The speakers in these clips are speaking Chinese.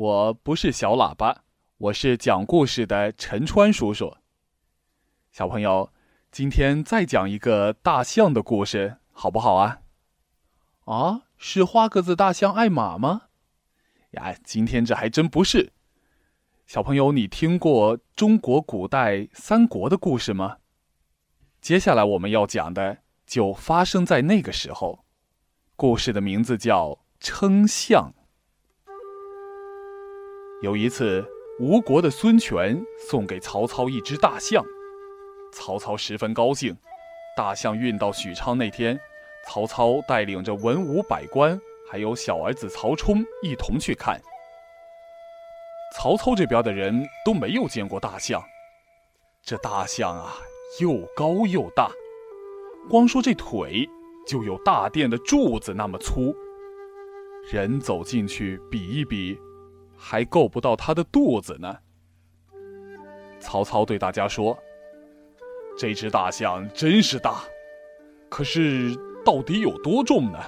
我不是小喇叭，我是讲故事的陈川叔叔。小朋友，今天再讲一个大象的故事，好不好啊？啊，是花格子大象爱玛吗？呀，今天这还真不是。小朋友，你听过中国古代三国的故事吗？接下来我们要讲的就发生在那个时候。故事的名字叫称象。有一次，吴国的孙权送给曹操一只大象，曹操十分高兴。大象运到许昌那天，曹操带领着文武百官，还有小儿子曹冲一同去看。曹操这边的人都没有见过大象，这大象啊，又高又大，光说这腿就有大殿的柱子那么粗，人走进去比一比。还够不到他的肚子呢。曹操对大家说：“这只大象真是大，可是到底有多重呢？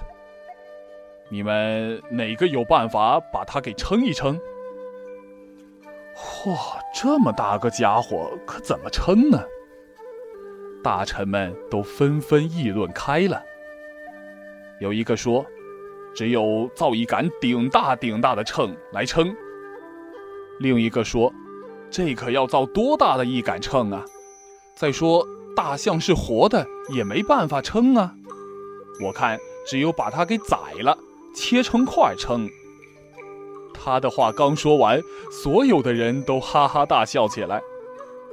你们哪个有办法把它给称一称？”嚯，这么大个家伙，可怎么称呢？大臣们都纷纷议论开了。有一个说。只有造一杆顶大顶大的秤来称。另一个说：“这可要造多大的一杆秤啊！再说大象是活的，也没办法称啊。我看只有把它给宰了，切成块称。”他的话刚说完，所有的人都哈哈大笑起来。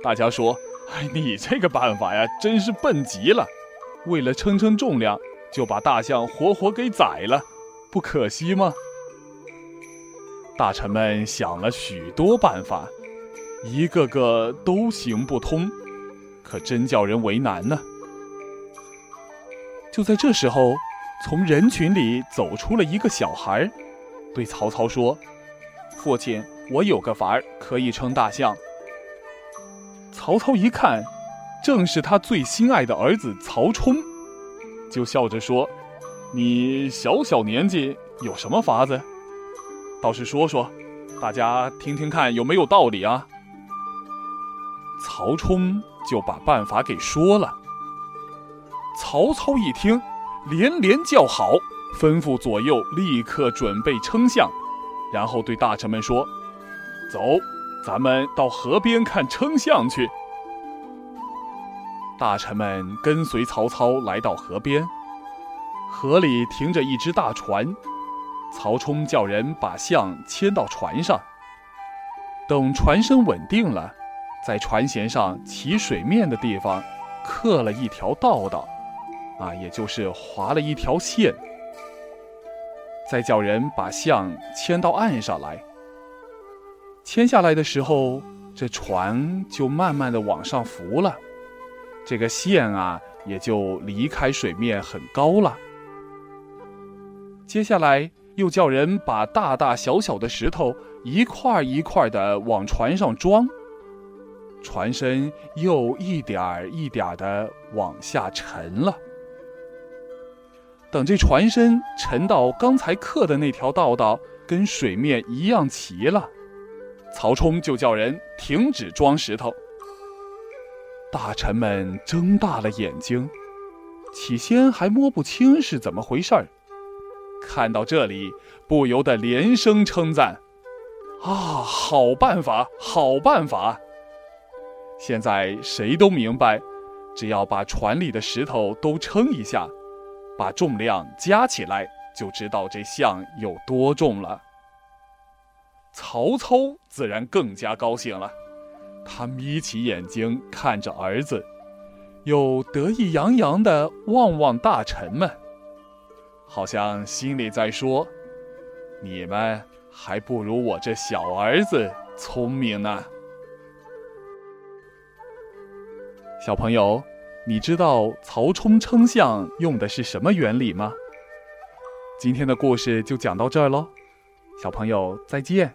大家说：“哎，你这个办法呀，真是笨极了！为了称称重量，就把大象活活给宰了。”不可惜吗？大臣们想了许多办法，一个个都行不通，可真叫人为难呢。就在这时候，从人群里走出了一个小孩，对曹操说：“父亲，我有个法儿可以称大象。”曹操一看，正是他最心爱的儿子曹冲，就笑着说。你小小年纪有什么法子？倒是说说，大家听听看有没有道理啊？曹冲就把办法给说了。曹操一听，连连叫好，吩咐左右立刻准备称象，然后对大臣们说：“走，咱们到河边看称象去。”大臣们跟随曹操来到河边。河里停着一只大船，曹冲叫人把象牵到船上。等船身稳定了，在船舷上起水面的地方刻了一条道道，啊，也就是划了一条线。再叫人把象牵到岸上来。牵下来的时候，这船就慢慢的往上浮了，这个线啊也就离开水面很高了。接下来又叫人把大大小小的石头一块一块的往船上装，船身又一点儿一点儿的往下沉了。等这船身沉到刚才刻的那条道道跟水面一样齐了，曹冲就叫人停止装石头。大臣们睁大了眼睛，起先还摸不清是怎么回事儿。看到这里，不由得连声称赞：“啊，好办法，好办法！”现在谁都明白，只要把船里的石头都称一下，把重量加起来，就知道这象有多重了。曹操自然更加高兴了，他眯起眼睛看着儿子，又得意洋洋地望望大臣们。好像心里在说：“你们还不如我这小儿子聪明呢。”小朋友，你知道曹冲称象用的是什么原理吗？今天的故事就讲到这儿喽，小朋友再见。